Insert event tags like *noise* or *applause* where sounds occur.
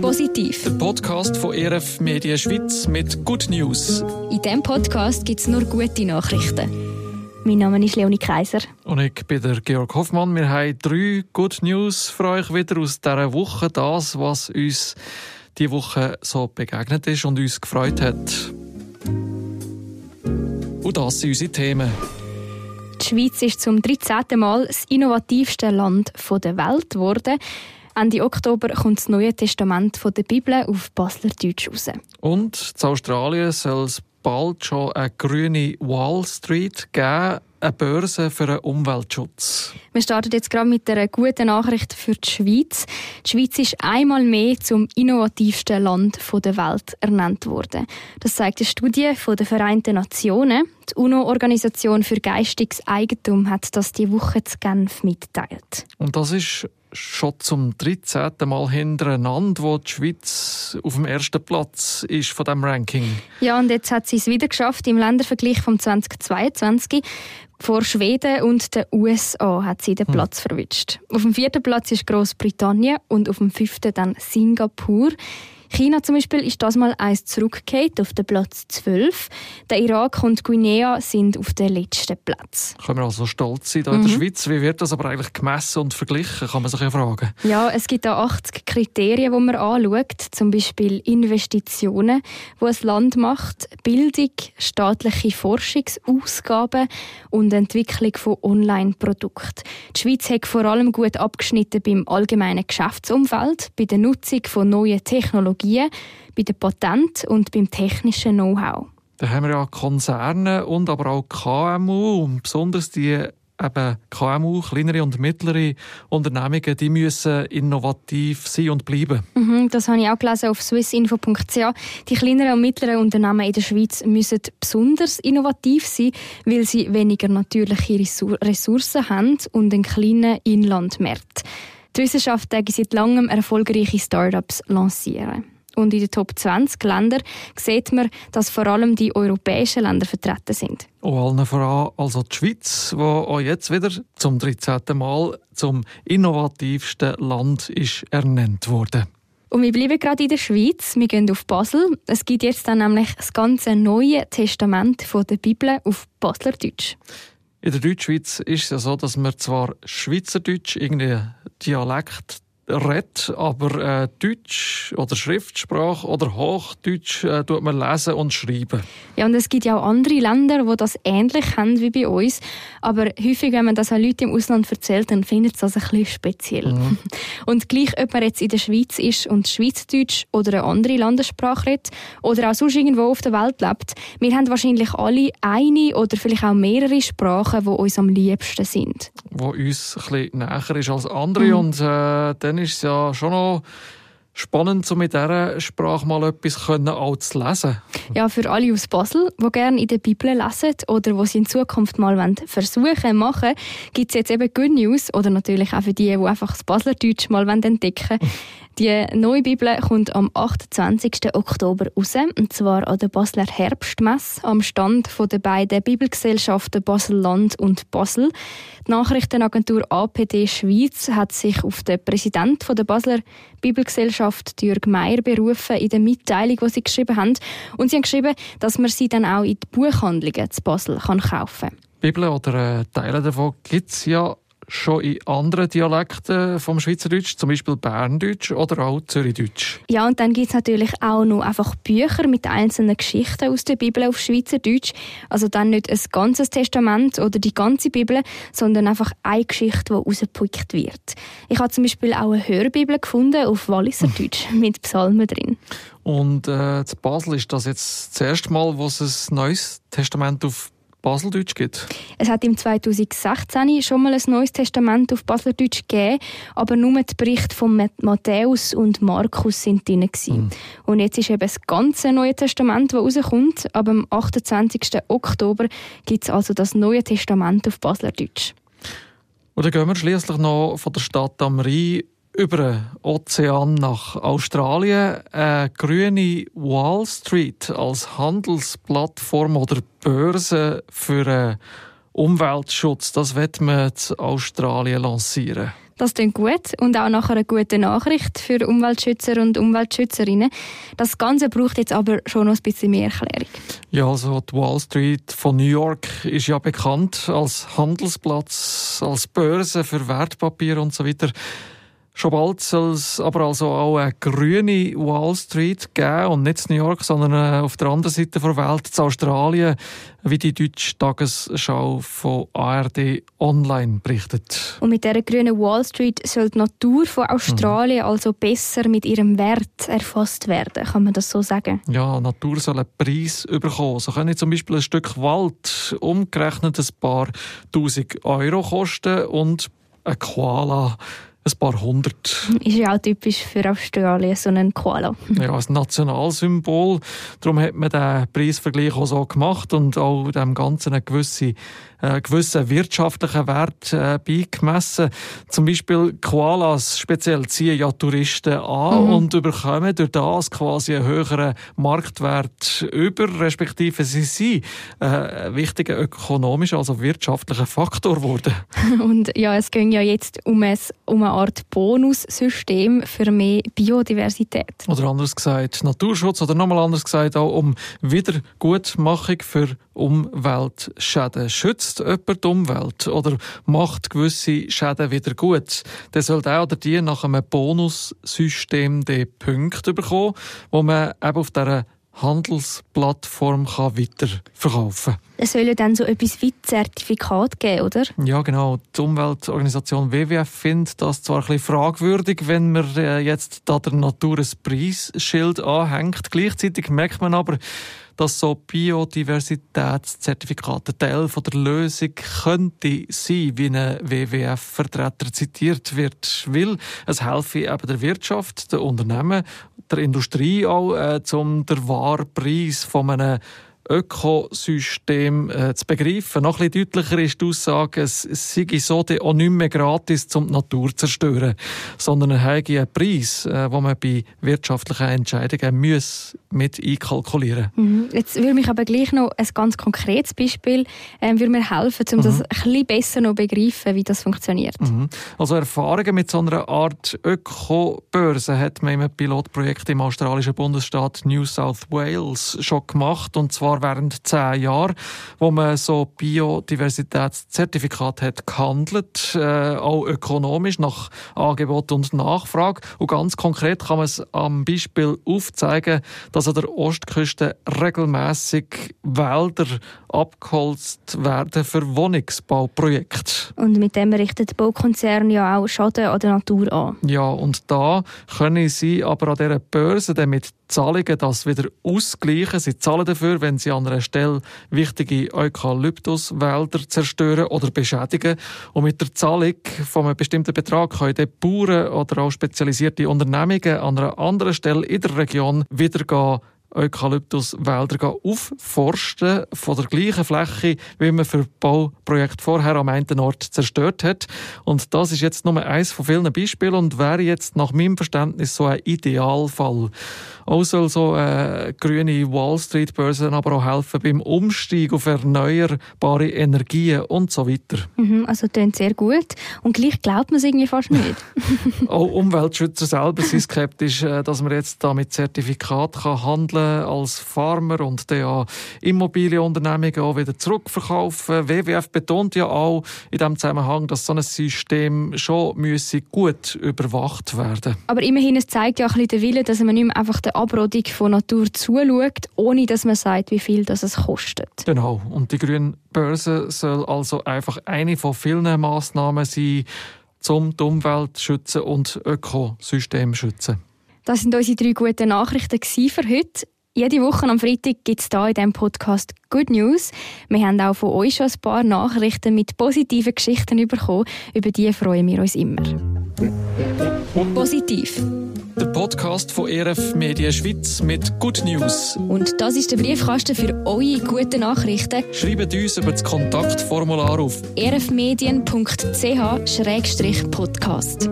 Positiv. Der Podcast von ERF Media Schweiz mit Good News. In diesem Podcast gibt es nur gute Nachrichten. Mein Name ist Leonie Kaiser. Und ich bin der Georg Hoffmann. Wir haben drei Good News für euch wieder aus dieser Woche. Das, was uns diese Woche so begegnet ist und uns gefreut hat. Und das sind unsere Themen. Die Schweiz ist zum 13. Mal das innovativste Land der Welt geworden. Ende Oktober kommt das Neue Testament der Bibel auf Basler Deutsch raus. Und in Australien soll es bald schon eine grüne Wall Street geben, eine Börse für den Umweltschutz. Wir starten jetzt gerade mit einer guten Nachricht für die Schweiz. Die Schweiz ist einmal mehr zum innovativsten Land der Welt ernannt worden. Das zeigt eine Studie der Vereinten Nationen. Die UNO-Organisation für geistiges Eigentum hat das die Woche zu Genf mitteilt. Und das ist schon zum 13. Mal hintereinander, wo die Schweiz auf dem ersten Platz ist von dem Ranking. Ja, und jetzt hat sie es wieder geschafft im Ländervergleich vom 2022. Vor Schweden und den USA hat sie den hm. Platz hm. verwischt. Auf dem vierten Platz ist Großbritannien und auf dem fünften dann Singapur. China zum Beispiel ist das mal eins zurückgekehrt auf den Platz 12. Der Irak und Guinea sind auf dem letzten Platz. Können wir also stolz sein hier mhm. in der mhm. Schweiz? Wie wird das aber eigentlich gemessen und verglichen, kann man sich ja fragen. Ja, es gibt da 80 Kriterien, die man anschaut. Zum Beispiel Investitionen, die ein Land macht, Bildung, staatliche Forschungsausgaben und Entwicklung von Online-Produkten. Die Schweiz hat vor allem gut abgeschnitten beim allgemeinen Geschäftsumfeld, bei der Nutzung von neuen Technologien Technologien, bei den Patenten und beim technischen Know-how. Da haben wir ja Konzerne und aber auch KMU und besonders die eben KMU, kleinere und mittlere Unternehmungen, die müssen innovativ sein und bleiben. Mhm, das habe ich auch gelesen auf swissinfo.ch. Die kleineren und mittleren Unternehmen in der Schweiz müssen besonders innovativ sein, weil sie weniger natürliche Ressourcen haben und einen kleinen Inlandmarkt. Die Wissenschaft seit langem erfolgreiche Startups lancieren. Und in den Top 20 Ländern sieht man, dass vor allem die europäischen Länder vertreten sind. Und allen voran also die Schweiz, die auch jetzt wieder zum 13. Mal zum innovativsten Land ist ernannt wurde. Und wir bleiben gerade in der Schweiz. Wir gehen auf Basel. Es gibt jetzt dann nämlich das ganze Neue Testament der Bibel auf Baslerdeutsch. In der Deutschschweiz ist es ja so, dass man zwar Schweizerdeutsch irgendwie Dialekt redet, aber äh, Deutsch oder Schriftsprache oder Hochdeutsch äh, tut man lesen und schreiben. Ja, und es gibt ja auch andere Länder, wo das ähnlich haben wie bei uns. Aber häufig, wenn man das an Leute im Ausland erzählt, dann findet es das ein bisschen speziell. Mhm. *laughs* Und gleich, ob man jetzt in der Schweiz ist und Schweizerdeutsch oder eine andere Landessprache redet oder auch sonst irgendwo auf der Welt lebt, wir haben wahrscheinlich alle eine oder vielleicht auch mehrere Sprachen, die uns am liebsten sind. Wo uns ein bisschen näher ist als andere mhm. und äh, dann dann ist es ja schon noch spannend, so mit dieser Sprache mal etwas können, auch zu lesen. Ja, für alle aus Basel, die gerne in der Bibel lesen oder die sie in Zukunft mal versuchen machen, gibt es jetzt eben Good News oder natürlich auch für die, die einfach das Baslerdeutsch mal entdecken wollen. *laughs* Die neue Bibel kommt am 28. Oktober raus, und zwar an der Basler Herbstmesse am Stand der beiden Bibelgesellschaften Basel-Land und Basel. Die Nachrichtenagentur APD Schweiz hat sich auf den Präsidenten der Basler Bibelgesellschaft, Jürg Meier, berufen in der Mitteilung, die sie geschrieben haben. Und sie haben geschrieben, dass man sie dann auch in die Buchhandlungen zu Basel kaufen kann. Bibel oder äh, Teile davon gibt es ja schon in anderen Dialekten vom Schweizerdeutsch, zum Beispiel Berndeutsch oder auch Zürichdeutsch. Ja, und dann gibt es natürlich auch noch einfach Bücher mit einzelnen Geschichten aus der Bibel auf Schweizerdeutsch. Also dann nicht ein ganzes Testament oder die ganze Bibel, sondern einfach eine Geschichte, die rausgepickt wird. Ich habe zum Beispiel auch eine Hörbibel gefunden auf Walliserdeutsch *laughs* mit Psalmen drin. Und äh, in Basel ist das jetzt das erste Mal, wo es ein neues Testament auf Baseldeutsch gibt? Es hat im 2016 schon mal ein neues Testament auf Baseldeutsch gegeben, aber nur die Berichte von Matthäus und Markus sind drin. Mhm. Und jetzt ist eben das ganze Neue Testament, das rauskommt. Aber am 28. Oktober gibt es also das Neue Testament auf Baseldeutsch. Und dann gehen wir schließlich noch von der Stadt am Rhein über den Ozean nach Australien. Eine grüne Wall Street als Handelsplattform oder Börse für Umweltschutz, das wird man in Australien lancieren. Das klingt gut und auch nachher eine gute Nachricht für Umweltschützer und Umweltschützerinnen. Das Ganze braucht jetzt aber schon noch ein bisschen mehr Erklärung. Ja, also die Wall Street von New York ist ja bekannt als Handelsplatz, als Börse für Wertpapiere und so weiter. Schon bald soll es aber also auch eine grüne Wall Street geben und nicht in New York, sondern äh, auf der anderen Seite der Welt, in Australien, wie die deutsche Tagesschau von ARD Online berichtet. Und mit dieser grünen Wall Street soll die Natur von Australien mhm. also besser mit ihrem Wert erfasst werden, kann man das so sagen? Ja, Natur soll einen Preis bekommen. So können zum Beispiel ein Stück Wald umgerechnet ein paar tausend Euro kosten und ein Koala ein paar hundert. Ist ja auch typisch für Australien, so ein Koala. *laughs* ja, als Nationalsymbol. Darum hat man den Preisvergleich auch so gemacht und auch dem Ganzen eine gewisse äh, gewissen wirtschaftlichen Wert äh, beigemessen. Zum Beispiel Koalas speziell ziehen ja Touristen an mhm. und bekommen durch das quasi einen höheren Marktwert über, respektive sie sind äh, ein wichtiger ökonomischer, also wirtschaftlicher Faktor geworden. *laughs* Und ja, es ging ja jetzt um, ein, um eine Art Bonussystem für mehr Biodiversität. Oder anders gesagt Naturschutz oder nochmal anders gesagt auch um Wiedergutmachung für Umweltschäden. Schützt jemand die Umwelt oder macht gewisse Schäden wieder gut, dann soll der oder die nach einem Bonussystem die Punkte bekommen, wo man eben auf dieser Handelsplattform kann weiterverkaufen kann. Es soll ja dann so etwas wie Zertifikat geben, oder? Ja, genau. Die Umweltorganisation WWF findet das zwar ein bisschen fragwürdig, wenn man äh, jetzt da der Natur ein Preisschild anhängt. Gleichzeitig merkt man aber, dass so Biodiversitätszertifikate Teil von der Lösung könnte sein, wie ein WWF-Vertreter zitiert wird, weil es helfe eben der Wirtschaft, den Unternehmen, der Industrie auch, äh, um den Wahrpreis von einem Ökosystem äh, zu begreifen. Noch ein bisschen deutlicher ist die Aussage, es sei so auch nicht mehr gratis, um die Natur zu zerstören, sondern er habe einen Preis, äh, den man bei wirtschaftlichen Entscheidungen muss mit einkalkulieren mhm. Jetzt würde mich aber gleich noch ein ganz konkretes Beispiel äh, würde mir helfen, um mhm. das ein bisschen besser noch begreifen, wie das funktioniert. Mhm. Also Erfahrungen mit so einer Art Ökobörse hat man im Pilotprojekt im australischen Bundesstaat New South Wales schon gemacht und zwar zwar während zehn Jahren, wo man so Biodiversitätszertifikat hat gehandelt, äh, auch ökonomisch nach Angebot und Nachfrage. Und ganz konkret kann man es am Beispiel aufzeigen, dass an der Ostküste regelmäßig Wälder abgeholzt werden für Wohnungsbauprojekte. Und mit dem richtet Baukonzern ja auch Schaden an der Natur an. Ja, und da können sie aber an dieser Börse dann mit Zahlungen das wieder ausgleichen. Sie zahlen dafür, wenn sie an einer Stelle wichtige Eukalyptuswälder zerstören oder beschädigen. Und mit der Zahlung von einem bestimmten Betrag können die Bauern oder auch spezialisierte Unternehmungen an einer anderen Stelle in der Region wieder gehen Eukalyptuswälder aufforsten von der gleichen Fläche, wie man für Bauprojekt vorher am einen Ort zerstört hat. Und das ist jetzt nur eines von vielen Beispielen und wäre jetzt nach meinem Verständnis so ein Idealfall. Auch soll so eine grüne Wall Street Börse aber auch helfen beim Umstieg auf erneuerbare Energien und so weiter. Mhm, also klingt sehr gut und gleich glaubt man es irgendwie fast nicht. *laughs* *laughs* auch Umweltschützer selber sind skeptisch, äh, dass man jetzt da mit Zertifikat handeln handeln als Farmer und dann ja Immobilienunternehmungen auch wieder zurückverkaufen. WWF betont ja auch in diesem Zusammenhang, dass so ein System schon müsse gut überwacht werden Aber immerhin, es zeigt ja auch ein bisschen den Willen, dass man nicht mehr einfach der Abrodung von Natur zuschaut, ohne dass man sagt, wie viel das es kostet. Genau. Und die grüne Börse soll also einfach eine von vielen Massnahmen sein, um die Umwelt zu schützen und Ökosystem zu schützen. Das sind unsere drei guten Nachrichten für heute. Jede Woche am Freitag gibt es hier in diesem Podcast Good News. Wir haben auch von euch schon ein paar Nachrichten mit positiven Geschichten bekommen. Über die freuen wir uns immer. Positiv. Der Podcast von ERF Media Schweiz mit Good News. Und das ist der Briefkasten für eure guten Nachrichten. Schreibt uns über das Kontaktformular auf erfmedien.ch-podcast.